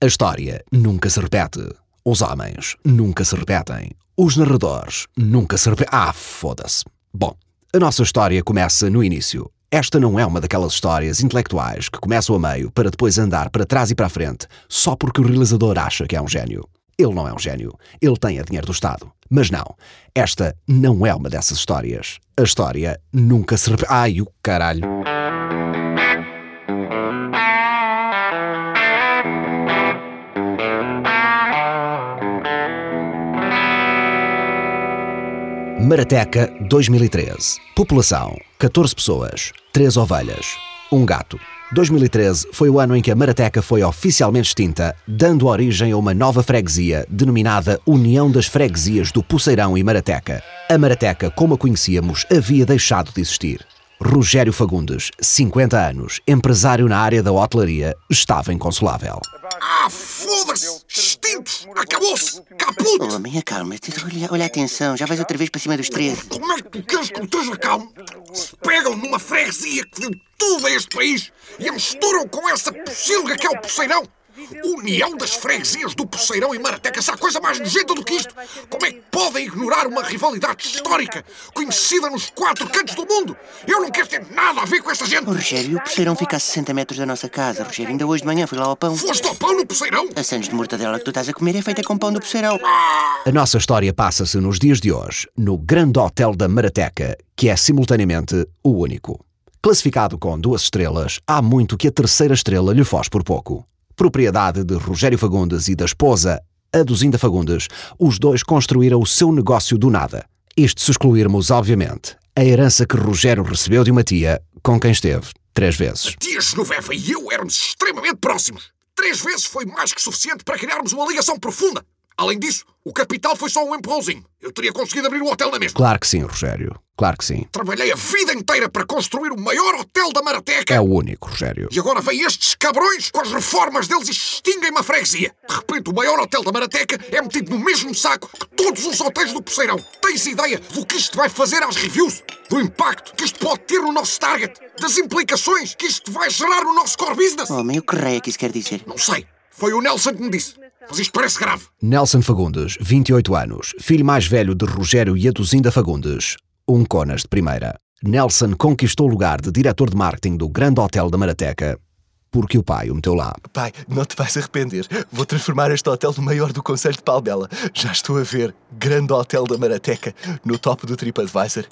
A história nunca se repete. Os homens nunca se repetem. Os narradores nunca se repetem. Ah, foda-se. Bom, a nossa história começa no início. Esta não é uma daquelas histórias intelectuais que começam a meio para depois andar para trás e para a frente só porque o realizador acha que é um gênio. Ele não é um gênio. Ele tem a dinheiro do Estado. Mas não, esta não é uma dessas histórias. A história nunca se repete. Ai, o caralho. Marateca 2013. População: 14 pessoas, 3 ovelhas, um gato. 2013 foi o ano em que a Marateca foi oficialmente extinta, dando origem a uma nova freguesia denominada União das Freguesias do Poceirão e Marateca. A Marateca, como a conhecíamos, havia deixado de existir. Rogério Fagundes, 50 anos, empresário na área da hotelaria, estava inconsolável. Ah, foda-se! Acabou-se! Caput! Homem, acalma-te. Olha, olha a atenção, já vais outra vez para cima dos três. Como é que tu queres que eu esteja calmo? Se pegam numa freguesia que deu tudo a este país e a misturam com essa pocilga que é o Poceirão? União das freguesias do Poceirão e Marateca, se há coisa mais nojenta do que isto. Como é que podem ignorar uma rivalidade histórica, conhecida nos quatro cantos do mundo? Eu não quero ter nada a ver com esta gente. Oh, Rogério, o Poceirão fica a 60 metros da nossa casa. Rogério, ainda hoje de manhã fui lá ao pão. Foste ao pão no Poceirão? A Santos de mortadela que tu estás a comer é feita com pão do Poceirão. A nossa história passa-se nos dias de hoje, no Grande Hotel da Marateca, que é simultaneamente o único. Classificado com duas estrelas, há muito que a terceira estrela lhe foge por pouco. Propriedade de Rogério Fagundes e da esposa, Aduzinda Fagundes, os dois construíram o seu negócio do nada. Isto se excluirmos, obviamente, a herança que Rogério recebeu de uma tia com quem esteve três vezes. Tia Genoveva e eu éramos extremamente próximos. Três vezes foi mais que suficiente para criarmos uma ligação profunda. Além disso, o capital foi só um empurrãozinho. Eu teria conseguido abrir o hotel na mesma. Claro que sim, Rogério. Claro que sim. Trabalhei a vida inteira para construir o maior hotel da Marateca. É o único, Rogério. E agora vêm estes cabrões com as reformas deles e extinguem-me a freguesia. De repente, o maior hotel da Marateca é metido no mesmo saco que todos os hotéis do Poceirão. Tens ideia do que isto vai fazer às reviews? Do impacto que isto pode ter no nosso target? Das implicações que isto vai gerar no nosso core business? Homem, o que raio é que isso quer dizer? Não sei. Foi o Nelson que me disse. Mas isto parece grave. Nelson Fagundes, 28 anos, filho mais velho de Rogério e Aduzinda Fagundes, um conas de primeira. Nelson conquistou o lugar de diretor de marketing do Grande Hotel da Marateca porque o pai o meteu lá. Pai, não te vais arrepender. Vou transformar este hotel no maior do Conselho de Palbela. Já estou a ver. Grande Hotel da Marateca, no top do TripAdvisor.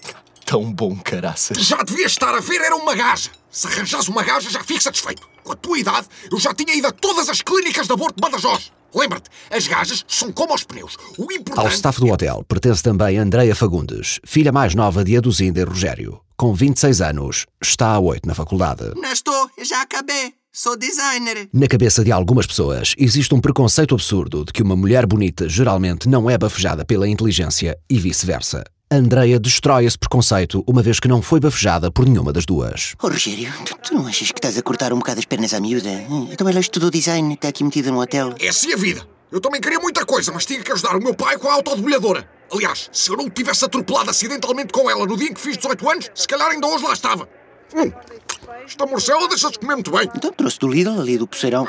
Tão bom, caraças. Já devia estar a ver, era uma gaja. Se arranjas uma gaja, já fico satisfeito. Com a tua idade, eu já tinha ido a todas as clínicas de aborto de Badajoz. Lembra-te, as gajas são como os pneus. O importante... Ao staff do hotel pertence também Andreia Fagundes, filha mais nova de Aduzinda e Rogério. Com 26 anos, está a 8 na faculdade. Não estou, eu já acabei. Sou designer. Na cabeça de algumas pessoas existe um preconceito absurdo de que uma mulher bonita geralmente não é bafejada pela inteligência e vice-versa. Andreia destrói esse preconceito uma vez que não foi bafejada por nenhuma das duas. Oh, Rogério, tu, tu não achas que estás a cortar um bocado as pernas à miúda? Hum, Então ela estudou design, está aqui metida no hotel. É assim a vida. Eu também queria muita coisa, mas tinha que ajudar o meu pai com a autodebulhadora. Aliás, se eu não o tivesse atropelado acidentalmente com ela no dia em que fiz 18 anos, se calhar ainda hoje lá estava. Hum, esta morcela deixa-se comer muito bem. Então trouxe do Lidl, ali do Poceirão.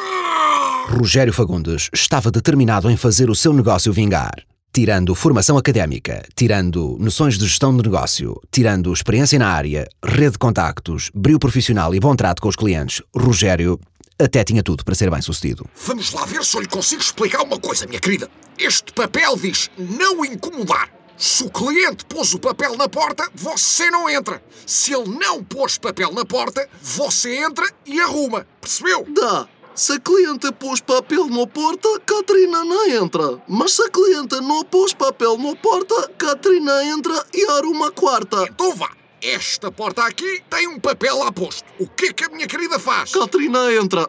Rogério Fagundes estava determinado em fazer o seu negócio vingar. Tirando formação académica, tirando noções de gestão de negócio, tirando experiência na área, rede de contactos, brilho profissional e bom trato com os clientes, Rogério até tinha tudo para ser bem sucedido. Vamos lá ver se eu lhe consigo explicar uma coisa, minha querida. Este papel diz não incomodar. Se o cliente pôs o papel na porta, você não entra. Se ele não pôs papel na porta, você entra e arruma. Percebeu? Dá. Se a cliente pôs papel na porta, Catarina não entra. Mas se a cliente não pôs papel na porta, Catarina entra e arruma a quarta. Então vá. Esta porta aqui tem um papel lá posto. O que é que a minha querida faz? Catarina entra.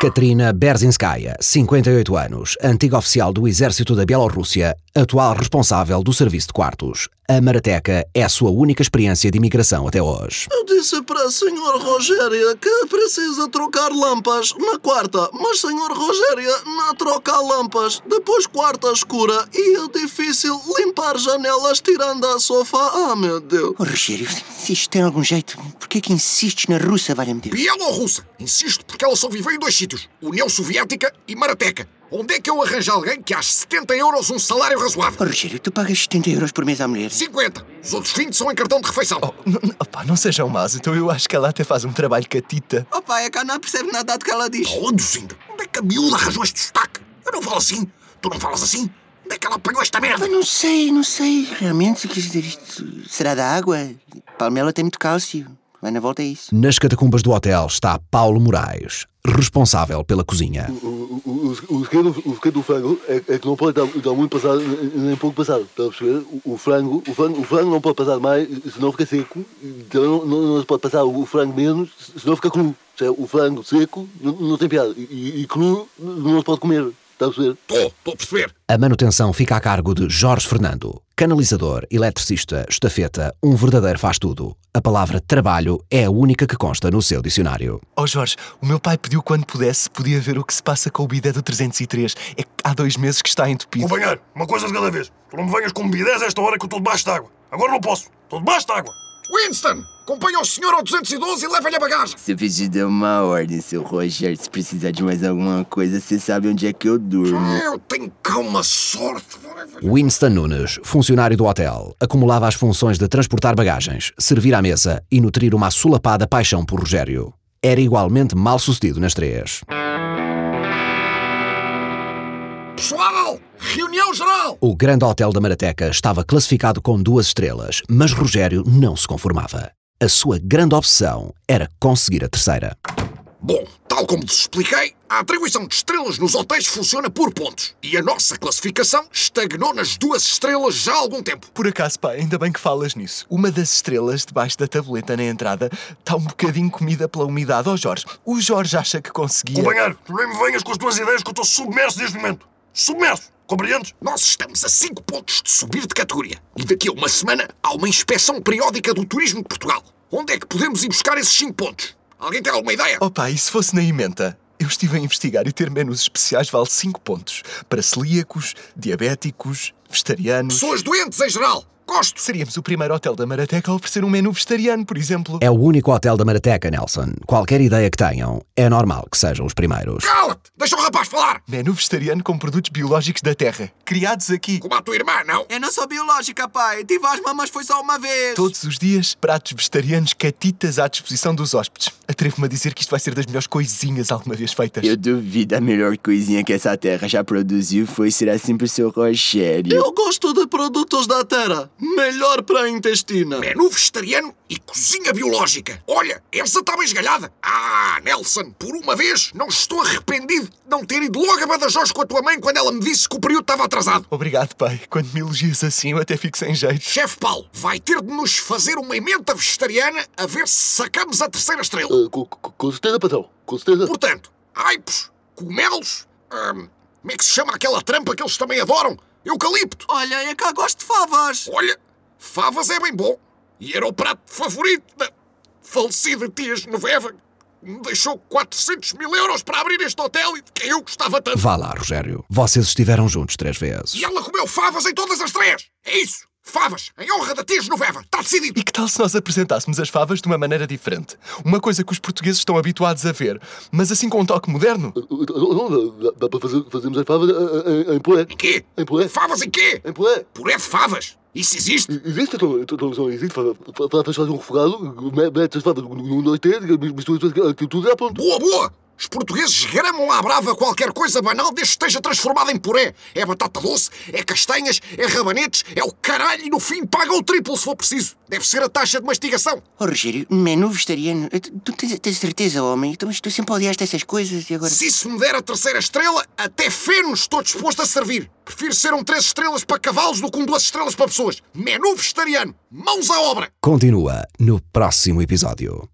Katrina Berzinskaya, 58 anos, antiga oficial do exército da Bielorrússia, atual responsável do serviço de quartos. a Marateca é a sua única experiência de imigração até hoje. Eu disse para a senhora Rogéria que precisa trocar lampas na quarta, mas senhora Rogéria não troca lampas. Depois quarta escura e é difícil limpar janelas tirando a sofá. Ah, meu Deus. Rogério, se isto tem algum jeito, por que é que insistes na russa, valha-me Deus? Bielorrussa. Insisto porque ela só viveu em dois sítios: União Soviética e Marateca. Onde é que eu arranjo alguém que ache 70 euros um salário razoável? Oh, Rogério, tu pagas 70 euros por mês à mulher. 50. Os outros 20 são em cartão de refeição. Oh, opá, não sejam maus, então eu acho que ela até faz um trabalho catita. Oh pai, é que não percebe nada do que ela diz. Onde? Onde é que a miúda arranjou este sotaque? Eu não falo assim. Tu não falas assim? Onde é que ela apanhou esta merda? Ah, não sei, não sei. Realmente, quer dizer, isto será da água? Palmela tem muito cálcio. Vai na volta a isso. Nas catacumbas do hotel está Paulo Moraes, responsável pela cozinha. O, o, o, o, segredo, o segredo do frango é, é que não pode dar, dar muito passado nem pouco passado. Está a perceber? O, o frango, o, frango, o frango não pode passar mais, senão fica seco. Então não, não, não se pode passar o frango menos, senão fica cru. O frango seco não, não tem piada. E, e cru não se pode comer. Está a perceber? Estou, estou a perceber. A manutenção fica a cargo de Jorge Fernando, canalizador, eletricista, estafeta, um verdadeiro faz-tudo. A palavra trabalho é a única que consta no seu dicionário. Oh Jorge, o meu pai pediu quando pudesse, podia ver o que se passa com o bidé do 303. É que há dois meses que está entupido. Companheiro, uma coisa de cada vez. Tu não me venhas com bidés a esta hora que eu estou debaixo de água. Agora não posso. Estou debaixo de água. Winston, acompanha o senhor ao 212 e leva-lhe a bagagem. Se eu pedir dar uma ordem, seu Roger, se precisar de mais alguma coisa, você sabe onde é que eu durmo. Eu tenho cá uma sorte. Winston Nunes, funcionário do hotel, acumulava as funções de transportar bagagens, servir à mesa e nutrir uma assolapada paixão por Rogério. Era igualmente mal sucedido nas três. Reunião geral. O grande hotel da Marateca estava classificado com duas estrelas, mas Rogério não se conformava. A sua grande obsessão era conseguir a terceira. Bom, tal como vos expliquei, a atribuição de estrelas nos hotéis funciona por pontos. E a nossa classificação estagnou nas duas estrelas já há algum tempo. Por acaso, pá, ainda bem que falas nisso. Uma das estrelas debaixo da tabuleta na entrada está um bocadinho comida pela umidade. Oh Jorge, o Jorge acha que conseguia. Companheiro, tu nem me venhas com as tuas ideias que eu estou submerso neste momento. Submerso. Compreendes? Nós estamos a 5 pontos de subir de categoria. E daqui a uma semana há uma inspeção periódica do turismo de Portugal. Onde é que podemos ir buscar esses 5 pontos? Alguém tem alguma ideia? Oh pá, e se fosse na emenda? Eu estive a investigar e ter menus especiais vale 5 pontos. Para celíacos, diabéticos, vegetarianos. Pessoas doentes em geral. Gosto. Seríamos o primeiro hotel da Marateca a oferecer um menu vegetariano, por exemplo. É o único hotel da Marateca, Nelson. Qualquer ideia que tenham, é normal que sejam os primeiros. Cala-te! Deixa o rapaz falar! Menu vegetariano com produtos biológicos da terra, criados aqui. Como a tua irmã, não? Eu não sou biológica, pai. Tive asma, mas foi só uma vez. Todos os dias, pratos vegetarianos catitas à disposição dos hóspedes. Atrevo-me a dizer que isto vai ser das melhores coisinhas alguma vez feitas. Eu duvido a melhor coisinha que essa terra já produziu foi ser assim pro seu Rogério. Eu gosto de produtos da terra. Melhor para a intestina. Menu vegetariano e cozinha biológica. Olha, essa está bem esgalhada. Ah, Nelson, por uma vez não estou arrependido de não ter ido logo a Badajoz com a tua mãe quando ela me disse que o período estava atrasado. Obrigado, pai. Quando me elogias assim, eu até fico sem jeito. Chefe Paulo, vai ter de nos fazer uma emenda vegetariana a ver se sacamos a terceira estrela. Com, com- com certeza, patrão. Com certeza. Portanto, aipos, cogumelos, hum, como é que se chama aquela trampa que eles também adoram? Eucalipto. Olha, é que eu gosto de favas. Olha, favas é bem bom. E era o prato favorito da falecida tia Genoveva, que me deixou 400 mil euros para abrir este hotel e de quem eu gostava tanto. Vá lá, Rogério. Vocês estiveram juntos três vezes. E ela comeu favas em todas as três. É isso. Favas, em honra da tia Genoveva. Está decidido. E que tal se nós apresentássemos as favas de uma maneira diferente? Uma coisa que os portugueses estão habituados a ver, mas assim com um toque moderno? Não, não, dá, dá para fazer, fazermos as favas eh, em, puré. Em quê? Em puré. Favas em quê? Em puré. Puré de favas. Isso existe? Existe, então, então, então, então existe. Fa- fa- fa- Faz um refogado, me- metes as favas num dois, três, misturas aquilo tudo e é pronto. Boa, boa! Os portugueses gramam à brava qualquer coisa banal desde que esteja transformada em puré. É batata doce, é castanhas, é rabanetes, é o caralho e no fim pagam o triplo se for preciso. Deve ser a taxa de mastigação. Oh, Rogério, menu vegetariano. Tu tens, tens certeza, homem? Então, mas tu sempre odiaste essas coisas e agora. Se isso me der a terceira estrela, até fenos estou disposto a servir. Prefiro ser um três estrelas para cavalos do que um duas estrelas para pessoas. Menu vegetariano. Mãos à obra. Continua no próximo episódio.